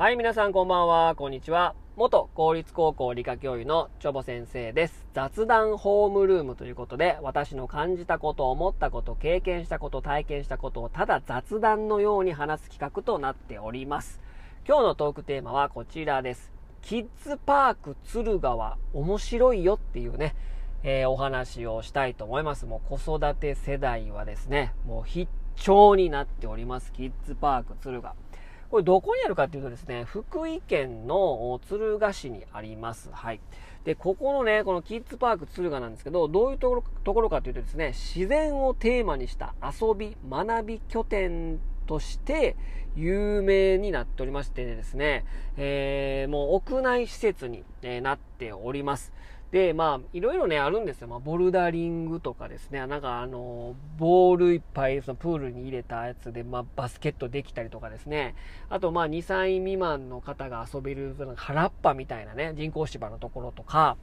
はい、皆さんこんばんは、こんにちは。元公立高校理科教諭のチョボ先生です。雑談ホームルームということで、私の感じたこと、思ったこと、経験したこと、体験したことをただ雑談のように話す企画となっております。今日のトークテーマはこちらです。キッズパーク敦川面白いよっていうね、えーお話をしたいと思います。もう子育て世代はですね、もう必聴になっております。キッズパーク敦賀。これどこにあるかっていうとですね、福井県の敦賀市にあります。はい。で、ここのね、このキッズパーク敦賀なんですけど、どういうところところかというとですね、自然をテーマにした遊び、学び拠点として有名になっておりましてですね、えー、もう屋内施設に、なっております。で、まあ、いろいろね、あるんですよ。まあ、ボルダリングとかですね、なんかあの、ボールいっぱい、そのプールに入れたやつで、まあ、バスケットできたりとかですね。あと、まあ、2歳未満の方が遊べる、その原っぱみたいなね、人工芝のところとか、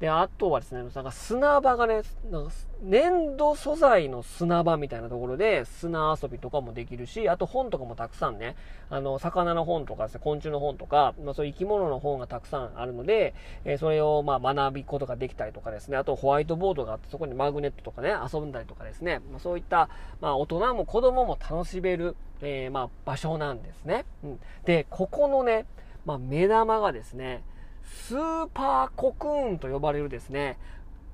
で、あとはですね、なんか砂場がね、なんか粘土素材の砂場みたいなところで砂遊びとかもできるし、あと本とかもたくさんね、あの、魚の本とかですね、昆虫の本とか、まあそういう生き物の本がたくさんあるので、えーそれをまあ学びことができたりとかですね、あとホワイトボードがあってそこにマグネットとかね、遊んだりとかですね、まあそういった、まあ大人も子供も楽しめる、えーまあ場所なんですね。うん。で、ここのね、まあ目玉がですね、スーパーコクーンと呼ばれるですね、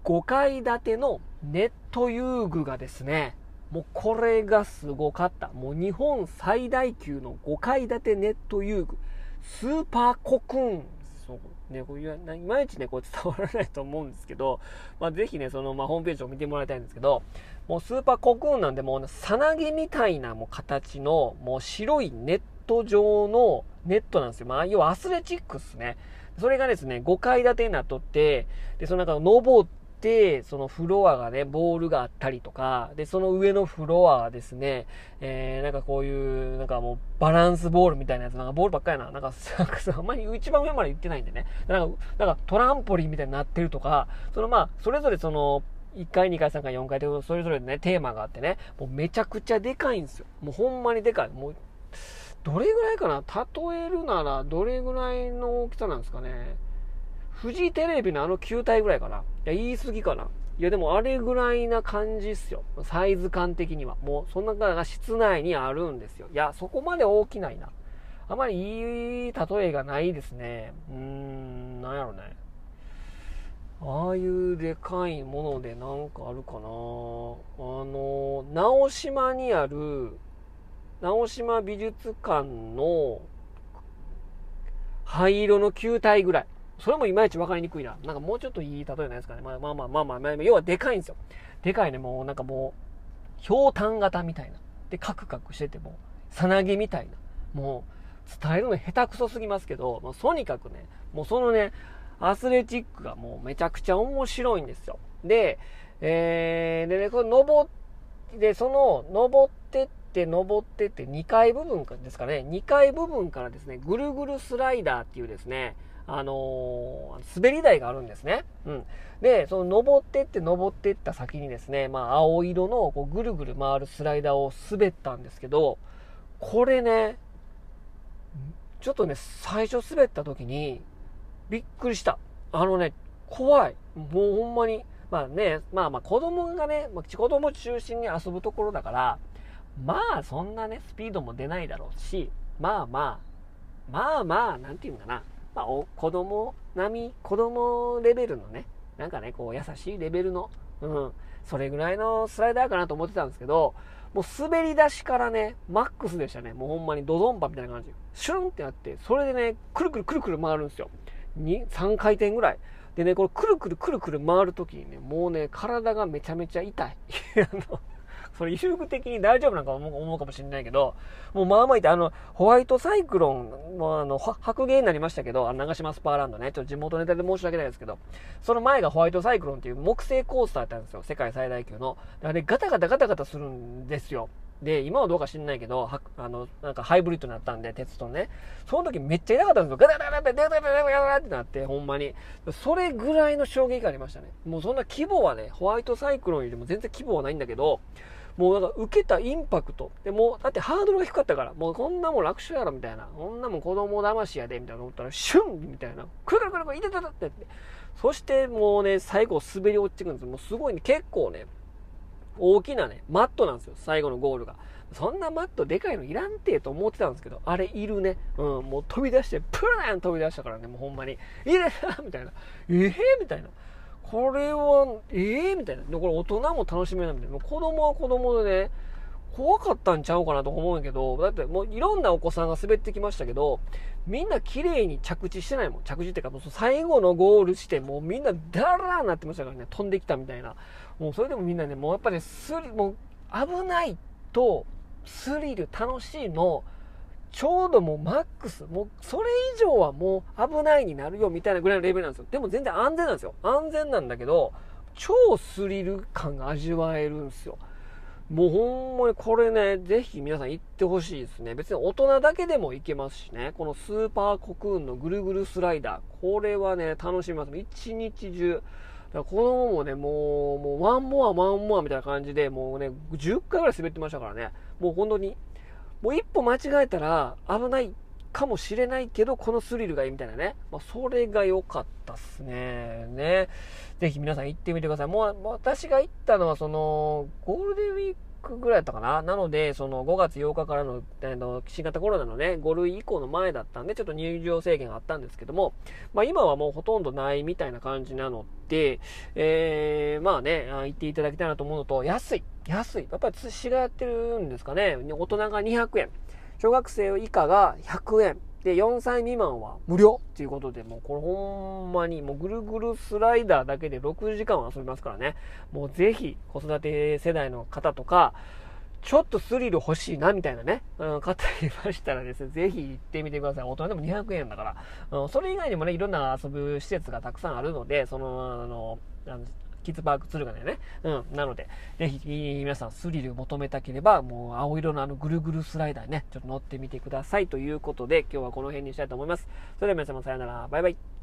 5階建てのネット遊具がですね、もうこれがすごかった。もう日本最大級の5階建てネット遊具、スーパーコクーン。そうね、こういまいちね、こう伝わらないと思うんですけど、まあ、ぜひね、その、まあ、ホームページを見てもらいたいんですけど、もうスーパーコクーンなんで、もう、さなぎみたいなもう形の、もう白いネット状のネットなんですよ。まあ、要はアスレチックっすね。それがですね、5階建てになっとって、で、そのなんか登って、そのフロアがね、ボールがあったりとか、で、その上のフロアはですね、えー、なんかこういう、なんかもうバランスボールみたいなやつ、なんかボールばっかりな、なんか、なんかあんまり一番上まで行ってないんでね、なんか、なんかトランポリンみたいになってるとか、そのまあ、それぞれその、1階、2階、3階、4階とそれぞれね、テーマがあってね、もうめちゃくちゃでかいんですよ。もうほんまにでかい。もう、どれぐらいかな？例えるなら、どれぐらいの大きさなんですかね？フジテレビのあの球体ぐらいかな？いや、言い過ぎかな？いや、でもあれぐらいな感じっすよ。サイズ感的には。もう、そんなのが室内にあるんですよ。いや、そこまで大きないな。あまりいい例えがないですね。うーん、なんやろね。ああいうでかいものでなんかあるかな？あの、直島にある、直島美術館の灰色の球体ぐらい。それもいまいち分かりにくいな。なんかもうちょっといい例えないですかね。まあまあまあまあまあ、まあ、要はでかいんですよ。でかいね、もうなんかもう、ひょうたん型みたいな。で、カクカクしてても、さなぎみたいな。もう、伝えるの下手くそすぎますけど、もうとにかくね、もうそのね、アスレチックがもうめちゃくちゃ面白いんですよ。で、えー、でね、これ登って、でその、登ってって、登ってって、2階部分ですかね、2階部分からですね、ぐるぐるスライダーっていうですね、あのー滑り台があるんですね。うん。で、その登ってって登ってった先にですね、まあ青色のこうぐるぐる回るスライダーを滑ったんですけど、これね、ちょっとね、最初滑った時に、びっくりした。あのね、怖い。もうほんまに。まあね、まあまあ子供がね、まあ子供中心に遊ぶところだから、まあそんなね、スピードも出ないだろうし、まあまあ、まあまあ、なんていうのかな。まあお子供並み、子供レベルのね、なんかね、こう優しいレベルの、うん、それぐらいのスライダーかなと思ってたんですけど、もう滑り出しからね、マックスでしたね。もうほんまにドドンパみたいな感じ。シュンってなって、それでね、くるくるくるくる回るんですよ。に、3回転ぐらい。でね、これくるくるくるくる回るときにね、もうね、体がめちゃめちゃ痛い。それ遊具的に大丈夫なんか思うかもしれないけど、もうまあまあいて、あの、ホワイトサイクロンのあの、白芸になりましたけど、あの長島スパーランドね、ちょっと地元ネタで申し訳ないですけど、その前がホワイトサイクロンっていう木製コースターだったんですよ。世界最大級の。あれ、ガタガタガタガタするんですよ。で、今はどうか知んないけど、はあの、なんかハイブリッドになったんで、鉄とね。その時めっちゃ痛かったんですよ。ガタガタガタガタガタガタガタってなって、ほんまに。それぐらいの衝撃がありましたね。もうそんな規模はね、ホワイトサイクロンよりも全然規模はないんだけど、もうなんか受けたインパクト。で、も、だってハードルが低かったから、もうこんなもん楽勝やろみたいな。こんなもん子供騙しやで、みたいな思ったら、シュンみたいな。くるくるくるくる、いてててってって。そしてもうね、最後滑り落ちてくるんです。もうすごいね、結構ね、大きなね、マットなんですよ、最後のゴールが。そんなマットでかいのいらんてと思ってたんですけど、あれいるね。うん、もう飛び出して、プラン飛び出したからね、もうほんまに。いれたみたいな。ええー、みたいな。これは、ええー、みたいな。で、これ大人も楽しめないみたいな。子供は子供でね、怖かったんちゃうかなと思うんやけど、だってもういろんなお子さんが滑ってきましたけど、みんな綺麗に着地してないもん。着地っていうか、もう最後のゴールして、もうみんなダラーになってましたからね、飛んできたみたいな。もうそれでもみんなね、もうやっぱりスリ、もう危ないと、スリル、楽しいの、ちょうどもうマックス、もうそれ以上はもう危ないになるよみたいなぐらいのレベルなんですよ。でも全然安全なんですよ。安全なんだけど、超スリル感が味わえるんですよ。もうほんまにこれね、ぜひ皆さん行ってほしいですね。別に大人だけでも行けますしね。このスーパーコクーンのぐるぐるスライダー。これはね、楽しみます。一日中。だから子供もね、もう、もうワンモア、ワンモアみたいな感じで、もうね、10回ぐらい滑ってましたからね。もう本当に、もう一歩間違えたら危ないかもしれないけど、このスリルがいいみたいなね。まあ、それが良かったっすね。ね。ぜひ皆さん行ってみてください。もう、私が行ったのは、その、ゴールデンウィークぐらいだったかな。なので、その5月8日からの、あの、新型コロナのね、5類以降の前だったんで、ちょっと入場制限があったんですけども、まあ今はもうほとんどないみたいな感じなので、えー、まあね、行っていただきたいなと思うのと、安い。安い。やっぱり寿司がやってるんですかね。大人が200円。小学生以下が100円。で、4歳未満は無料っていうことで、もうこれほんまに、もうぐるぐるスライダーだけで6時間は遊びますからね。もうぜひ、子育て世代の方とか、ちょっとスリル欲しいな、みたいなね、うん、方いましたらですね、ぜひ行ってみてください。大人でも200円だから。うん、それ以外にもね、いろんな遊ぶ施設がたくさんあるので、その、あの、あのキッズパーク敦賀でね。うん。なので、ぜひ、皆さんスリルを求めたければ、もう青色のあのぐるぐるスライダーね、ちょっと乗ってみてください。ということで、今日はこの辺にしたいと思います。それでは皆様さようなら。バイバイ。